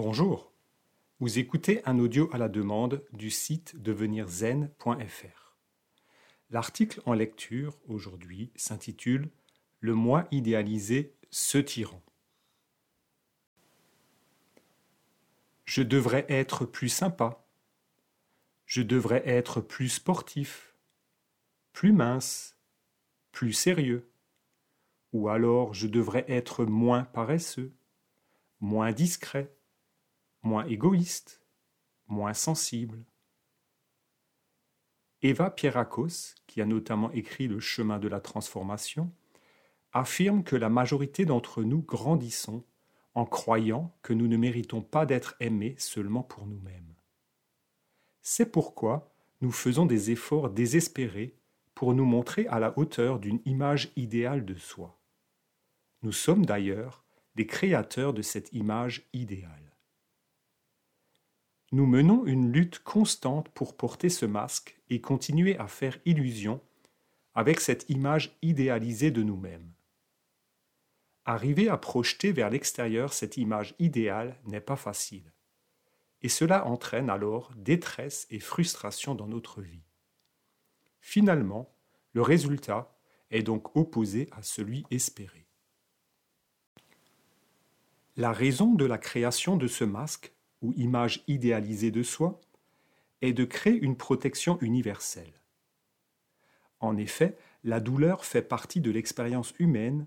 Bonjour, vous écoutez un audio à la demande du site devenirzen.fr. L'article en lecture aujourd'hui s'intitule Le moi idéalisé, ce tyran. Je devrais être plus sympa. Je devrais être plus sportif, plus mince, plus sérieux. Ou alors je devrais être moins paresseux, moins discret, moins égoïste, moins sensible. Eva Pierrakos, qui a notamment écrit Le chemin de la transformation, affirme que la majorité d'entre nous grandissons en croyant que nous ne méritons pas d'être aimés seulement pour nous-mêmes. C'est pourquoi nous faisons des efforts désespérés pour nous montrer à la hauteur d'une image idéale de soi. Nous sommes d'ailleurs des créateurs de cette image idéale. Nous menons une lutte constante pour porter ce masque et continuer à faire illusion avec cette image idéalisée de nous-mêmes. Arriver à projeter vers l'extérieur cette image idéale n'est pas facile, et cela entraîne alors détresse et frustration dans notre vie. Finalement, le résultat est donc opposé à celui espéré. La raison de la création de ce masque, ou image idéalisée de soi, est de créer une protection universelle. En effet, la douleur fait partie de l'expérience humaine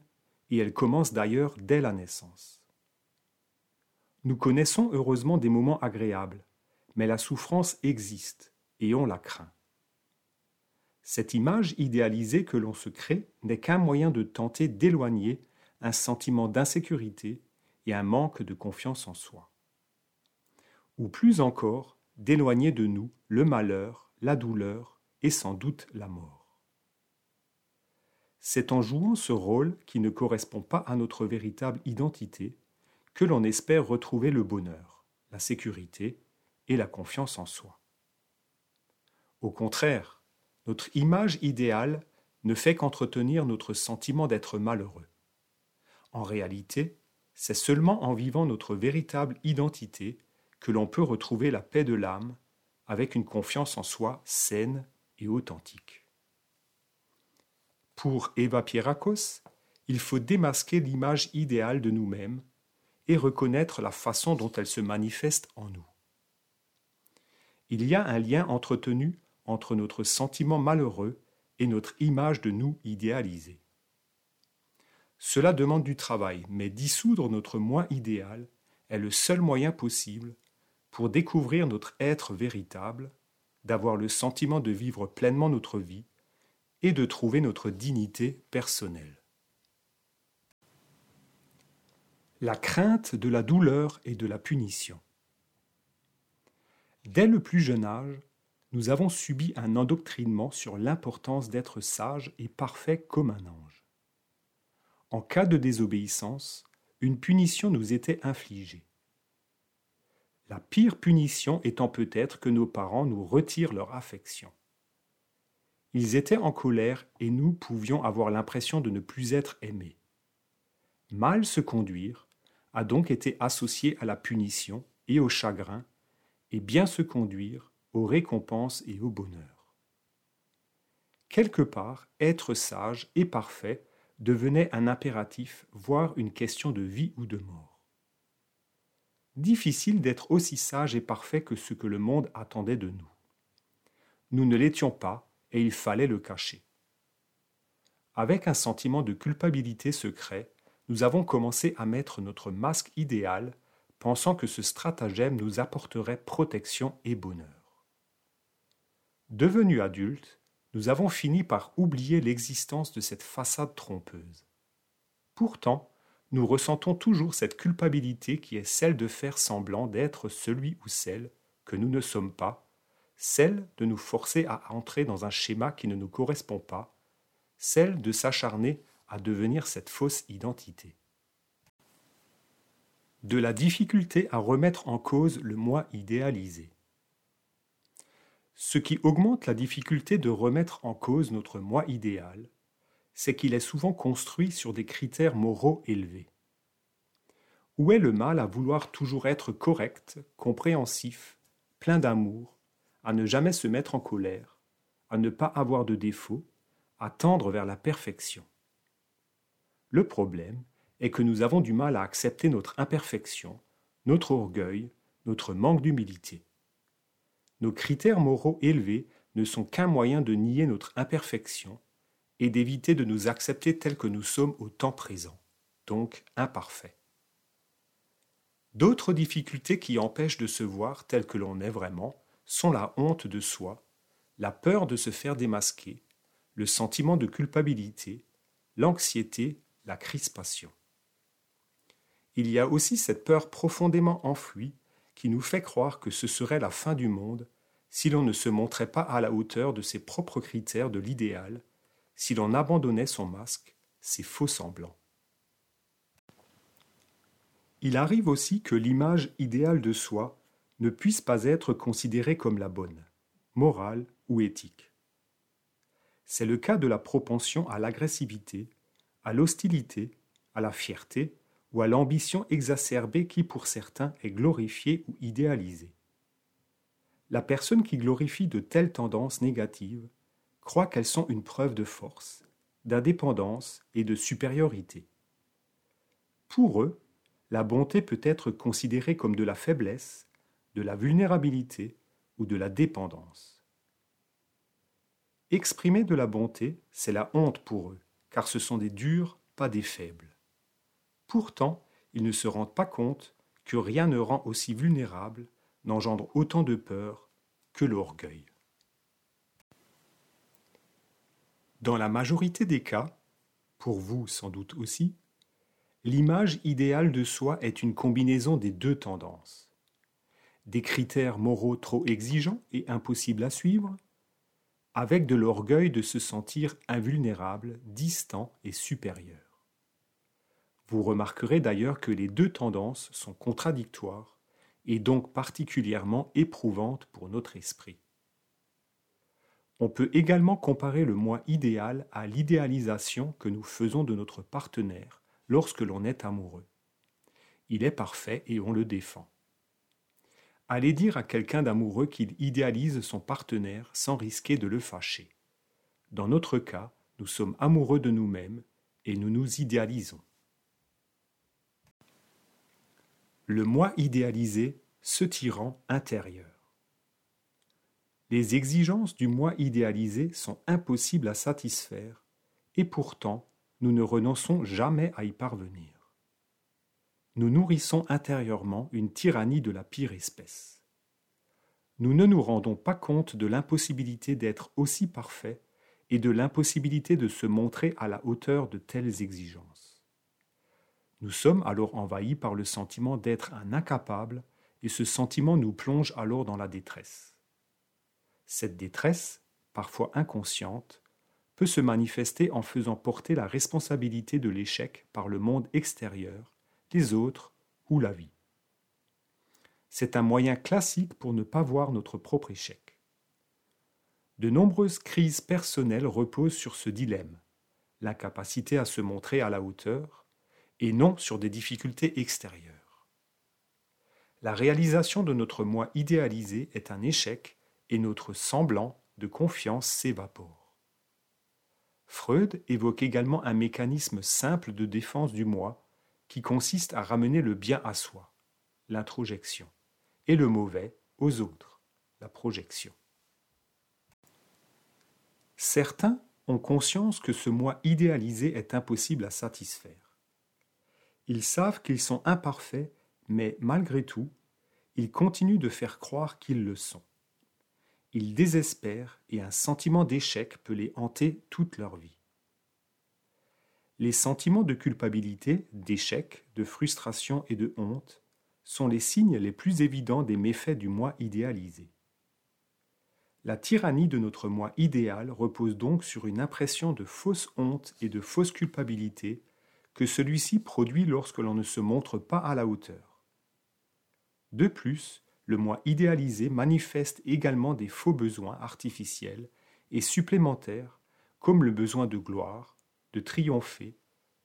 et elle commence d'ailleurs dès la naissance. Nous connaissons heureusement des moments agréables, mais la souffrance existe et on la craint. Cette image idéalisée que l'on se crée n'est qu'un moyen de tenter d'éloigner un sentiment d'insécurité et un manque de confiance en soi. Ou plus encore, d'éloigner de nous le malheur, la douleur et sans doute la mort. C'est en jouant ce rôle qui ne correspond pas à notre véritable identité que l'on espère retrouver le bonheur, la sécurité et la confiance en soi. Au contraire, notre image idéale ne fait qu'entretenir notre sentiment d'être malheureux. En réalité, c'est seulement en vivant notre véritable identité que l'on peut retrouver la paix de l'âme avec une confiance en soi saine et authentique. Pour Eva Pierrakos, il faut démasquer l'image idéale de nous-mêmes et reconnaître la façon dont elle se manifeste en nous. Il y a un lien entretenu entre notre sentiment malheureux et notre image de nous idéalisée. Cela demande du travail, mais dissoudre notre moi idéal est le seul moyen possible pour découvrir notre être véritable, d'avoir le sentiment de vivre pleinement notre vie et de trouver notre dignité personnelle. La crainte de la douleur et de la punition. Dès le plus jeune âge, nous avons subi un endoctrinement sur l'importance d'être sage et parfait comme un ange. En cas de désobéissance, une punition nous était infligée. La pire punition étant peut-être que nos parents nous retirent leur affection. Ils étaient en colère et nous pouvions avoir l'impression de ne plus être aimés. Mal se conduire a donc été associé à la punition et au chagrin, et bien se conduire aux récompenses et au bonheur. Quelque part, être sage et parfait devenait un impératif, voire une question de vie ou de mort. Difficile d'être aussi sage et parfait que ce que le monde attendait de nous. Nous ne l'étions pas et il fallait le cacher. Avec un sentiment de culpabilité secret, nous avons commencé à mettre notre masque idéal, pensant que ce stratagème nous apporterait protection et bonheur. Devenus adultes, nous avons fini par oublier l'existence de cette façade trompeuse. Pourtant, nous ressentons toujours cette culpabilité qui est celle de faire semblant d'être celui ou celle que nous ne sommes pas, celle de nous forcer à entrer dans un schéma qui ne nous correspond pas, celle de s'acharner à devenir cette fausse identité. De la difficulté à remettre en cause le moi idéalisé. Ce qui augmente la difficulté de remettre en cause notre moi idéal, c'est qu'il est souvent construit sur des critères moraux élevés. Où est le mal à vouloir toujours être correct, compréhensif, plein d'amour, à ne jamais se mettre en colère, à ne pas avoir de défauts, à tendre vers la perfection? Le problème est que nous avons du mal à accepter notre imperfection, notre orgueil, notre manque d'humilité. Nos critères moraux élevés ne sont qu'un moyen de nier notre imperfection et d'éviter de nous accepter tels que nous sommes au temps présent, donc imparfaits. D'autres difficultés qui empêchent de se voir tel que l'on est vraiment sont la honte de soi, la peur de se faire démasquer, le sentiment de culpabilité, l'anxiété, la crispation. Il y a aussi cette peur profondément enfouie qui nous fait croire que ce serait la fin du monde si l'on ne se montrait pas à la hauteur de ses propres critères de l'idéal, si l'on abandonnait son masque, ses faux semblants. Il arrive aussi que l'image idéale de soi ne puisse pas être considérée comme la bonne, morale ou éthique. C'est le cas de la propension à l'agressivité, à l'hostilité, à la fierté ou à l'ambition exacerbée qui pour certains est glorifiée ou idéalisée. La personne qui glorifie de telles tendances négatives qu'elles sont une preuve de force, d'indépendance et de supériorité. Pour eux, la bonté peut être considérée comme de la faiblesse, de la vulnérabilité ou de la dépendance. Exprimer de la bonté, c'est la honte pour eux, car ce sont des durs, pas des faibles. Pourtant, ils ne se rendent pas compte que rien ne rend aussi vulnérable, n'engendre autant de peur que l'orgueil. Dans la majorité des cas, pour vous sans doute aussi, l'image idéale de soi est une combinaison des deux tendances. Des critères moraux trop exigeants et impossibles à suivre, avec de l'orgueil de se sentir invulnérable, distant et supérieur. Vous remarquerez d'ailleurs que les deux tendances sont contradictoires et donc particulièrement éprouvantes pour notre esprit. On peut également comparer le moi idéal à l'idéalisation que nous faisons de notre partenaire lorsque l'on est amoureux. Il est parfait et on le défend. Allez dire à quelqu'un d'amoureux qu'il idéalise son partenaire sans risquer de le fâcher. Dans notre cas, nous sommes amoureux de nous-mêmes et nous nous idéalisons. le moi idéalisé, ce tyran intérieur. Les exigences du moi idéalisé sont impossibles à satisfaire, et pourtant nous ne renonçons jamais à y parvenir. Nous nourrissons intérieurement une tyrannie de la pire espèce. Nous ne nous rendons pas compte de l'impossibilité d'être aussi parfait et de l'impossibilité de se montrer à la hauteur de telles exigences. Nous sommes alors envahis par le sentiment d'être un incapable, et ce sentiment nous plonge alors dans la détresse. Cette détresse, parfois inconsciente, peut se manifester en faisant porter la responsabilité de l'échec par le monde extérieur, les autres ou la vie. C'est un moyen classique pour ne pas voir notre propre échec. De nombreuses crises personnelles reposent sur ce dilemme, l'incapacité à se montrer à la hauteur, et non sur des difficultés extérieures. La réalisation de notre moi idéalisé est un échec et notre semblant de confiance s'évapore. Freud évoque également un mécanisme simple de défense du moi qui consiste à ramener le bien à soi, l'introjection, et le mauvais aux autres, la projection. Certains ont conscience que ce moi idéalisé est impossible à satisfaire. Ils savent qu'ils sont imparfaits, mais malgré tout, ils continuent de faire croire qu'ils le sont. Ils désespèrent et un sentiment d'échec peut les hanter toute leur vie. Les sentiments de culpabilité, d'échec, de frustration et de honte sont les signes les plus évidents des méfaits du moi idéalisé. La tyrannie de notre moi idéal repose donc sur une impression de fausse honte et de fausse culpabilité que celui-ci produit lorsque l'on ne se montre pas à la hauteur. De plus, le moi idéalisé manifeste également des faux besoins artificiels et supplémentaires comme le besoin de gloire, de triompher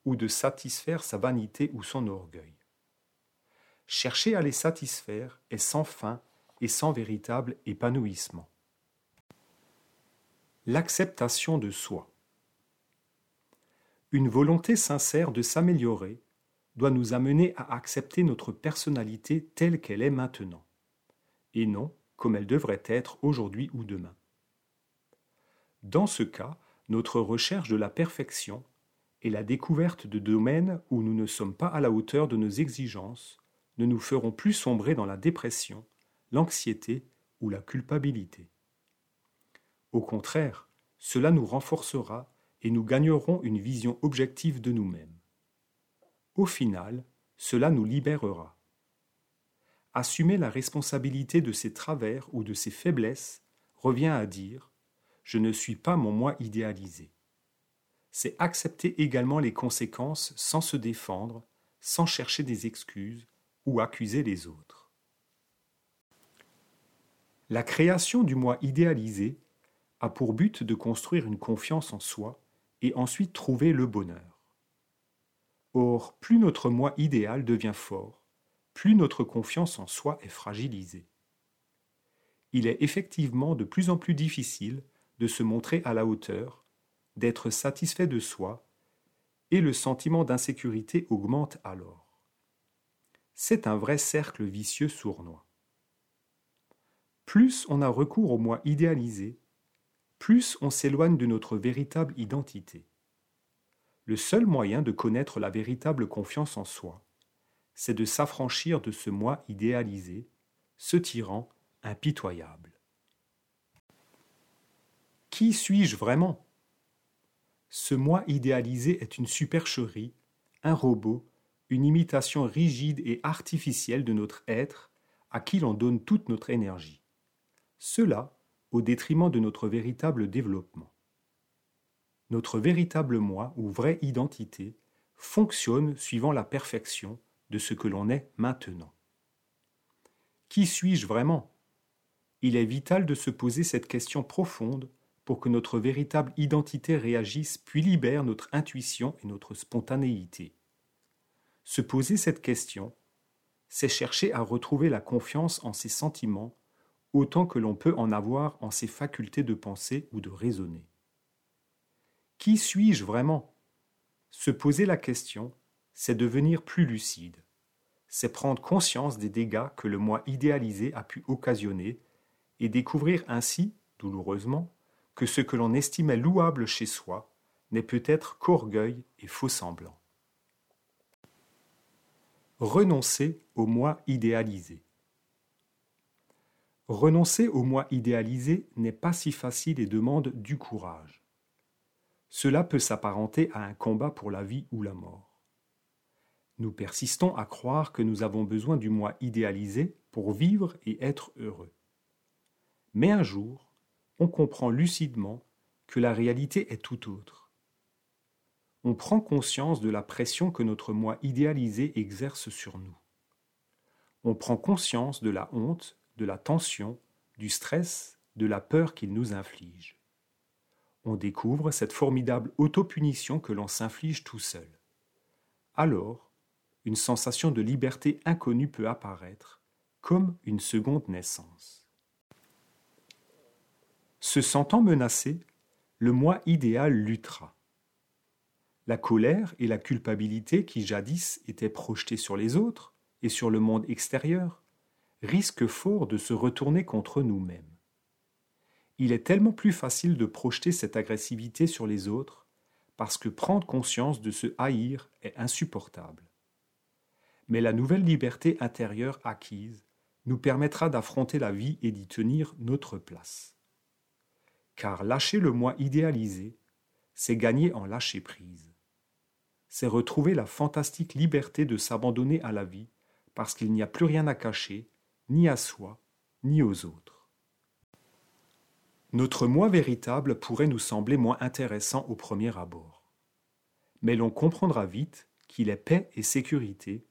ou de satisfaire sa vanité ou son orgueil. chercher à les satisfaire est sans fin et sans véritable épanouissement. L'acceptation de soi. Une volonté sincère de s'améliorer doit nous amener à accepter notre personnalité telle qu'elle est maintenant, et non comme elle devrait être aujourd'hui ou demain. Dans ce cas, notre recherche de la perfection et la découverte de domaines où nous ne sommes pas à la hauteur de nos exigences ne nous feront plus sombrer dans la dépression, l'anxiété ou la culpabilité. Au contraire, cela nous renforcera et nous gagnerons une vision objective de nous-mêmes. Au final, cela nous libérera. Assumer la responsabilité de ses travers ou de ses faiblesses revient à dire Je ne suis pas mon moi idéalisé. C'est accepter également les conséquences sans se défendre, sans chercher des excuses, ou accuser les autres. La création du moi idéalisé a pour but de construire une confiance en soi et ensuite trouver le bonheur. Or, plus notre moi idéal devient fort, plus notre confiance en soi est fragilisée. Il est effectivement de plus en plus difficile de se montrer à la hauteur, d'être satisfait de soi, et le sentiment d'insécurité augmente alors c'est un vrai cercle vicieux sournois. Plus on a recours au moi idéalisé, plus on s'éloigne de notre véritable identité. Le seul moyen de connaître la véritable confiance en soi, c'est de s'affranchir de ce moi idéalisé, ce tyran impitoyable. Qui suis-je vraiment? Ce moi idéalisé est une supercherie, un robot, une imitation rigide et artificielle de notre être à qui l'on donne toute notre énergie. Cela au détriment de notre véritable développement. Notre véritable moi ou vraie identité fonctionne suivant la perfection de ce que l'on est maintenant. Qui suis-je vraiment? Il est vital de se poser cette question profonde pour que notre véritable identité réagisse puis libère notre intuition et notre spontanéité. Se poser cette question, c'est chercher à retrouver la confiance en ses sentiments autant que l'on peut en avoir en ses facultés de penser ou de raisonner. Qui suis-je vraiment? Se poser la question, c'est devenir plus lucide, c'est prendre conscience des dégâts que le moi idéalisé a pu occasionner et découvrir ainsi, douloureusement, que ce que l'on estimait louable chez soi n'est peut-être qu'orgueil et faux semblant renoncer au moi idéalisé. Renoncer au moi idéalisé n'est pas si facile et demande du courage. Cela peut s'apparenter à un combat pour la vie ou la mort. Nous persistons à croire que nous avons besoin du moi idéalisé pour vivre et être heureux. Mais un jour, on comprend lucidement que la réalité est tout autre on prend conscience de la pression que notre moi idéalisé exerce sur nous. On prend conscience de la honte, de la tension, du stress, de la peur qu'il nous inflige. On découvre cette formidable autopunition que l'on s'inflige tout seul. Alors, une sensation de liberté inconnue peut apparaître, comme une seconde naissance. Se sentant menacé, le moi idéal luttera. La colère et la culpabilité qui jadis étaient projetées sur les autres et sur le monde extérieur risquent fort de se retourner contre nous-mêmes. Il est tellement plus facile de projeter cette agressivité sur les autres parce que prendre conscience de se haïr est insupportable. Mais la nouvelle liberté intérieure acquise nous permettra d'affronter la vie et d'y tenir notre place. Car lâcher le moi idéalisé, c'est gagner en lâcher prise c'est retrouver la fantastique liberté de s'abandonner à la vie parce qu'il n'y a plus rien à cacher, ni à soi, ni aux autres. Notre moi véritable pourrait nous sembler moins intéressant au premier abord. Mais l'on comprendra vite qu'il est paix et sécurité,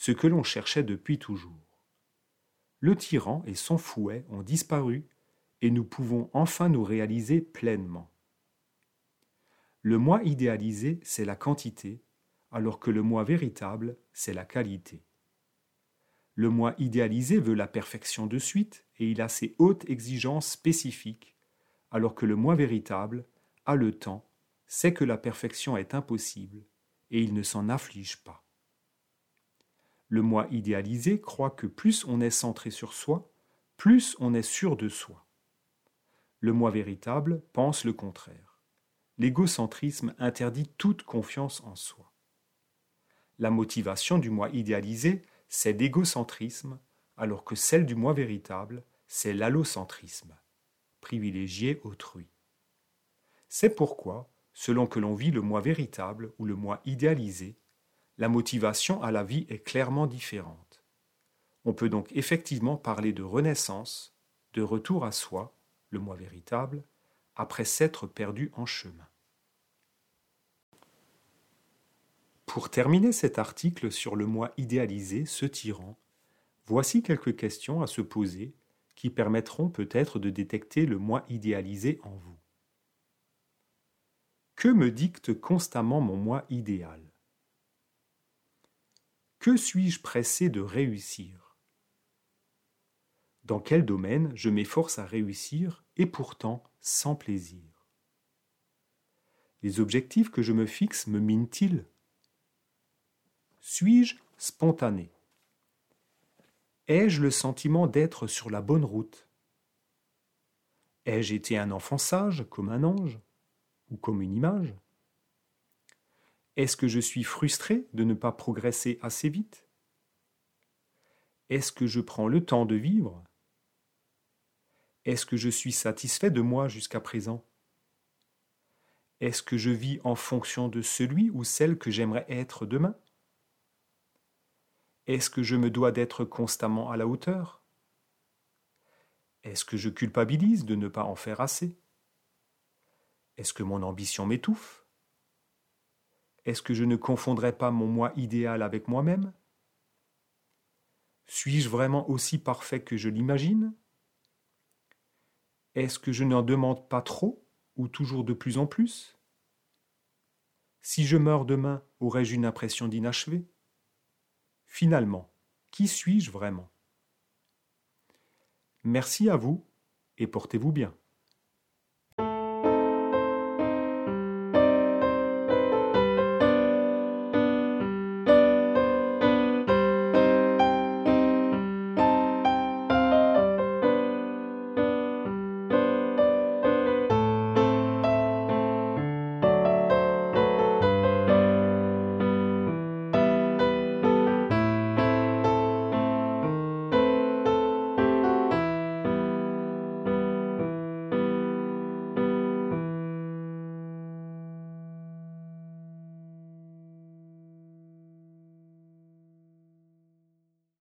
ce que l'on cherchait depuis toujours. Le tyran et son fouet ont disparu et nous pouvons enfin nous réaliser pleinement. Le moi idéalisé, c'est la quantité, alors que le moi véritable, c'est la qualité. Le moi idéalisé veut la perfection de suite et il a ses hautes exigences spécifiques, alors que le moi véritable a le temps, sait que la perfection est impossible et il ne s'en afflige pas. Le moi idéalisé croit que plus on est centré sur soi, plus on est sûr de soi. Le moi véritable pense le contraire. L'égocentrisme interdit toute confiance en soi. La motivation du moi idéalisé, c'est l'égocentrisme, alors que celle du moi véritable, c'est l'allocentrisme, privilégier autrui. C'est pourquoi, selon que l'on vit le moi véritable ou le moi idéalisé, la motivation à la vie est clairement différente. On peut donc effectivement parler de renaissance, de retour à soi, le moi véritable, après s'être perdu en chemin. Pour terminer cet article sur le moi idéalisé, ce tyran, voici quelques questions à se poser qui permettront peut-être de détecter le moi idéalisé en vous. Que me dicte constamment mon moi idéal? Que suis-je pressé de réussir? Dans quel domaine je m'efforce à réussir et pourtant sans plaisir? Les objectifs que je me fixe me minent-ils? Suis-je spontané? Ai-je le sentiment d'être sur la bonne route? Ai-je été un enfant sage comme un ange ou comme une image? Est-ce que je suis frustré de ne pas progresser assez vite? Est-ce que je prends le temps de vivre? Est-ce que je suis satisfait de moi jusqu'à présent? Est-ce que je vis en fonction de celui ou celle que j'aimerais être demain? Est-ce que je me dois d'être constamment à la hauteur? Est-ce que je culpabilise de ne pas en faire assez? Est-ce que mon ambition m'étouffe? Est-ce que je ne confondrais pas mon moi idéal avec moi-même? Suis-je vraiment aussi parfait que je l'imagine? Est-ce que je n'en demande pas trop ou toujours de plus en plus? Si je meurs demain, aurais-je une impression d'inachevé Finalement, qui suis-je vraiment? Merci à vous et portez-vous bien.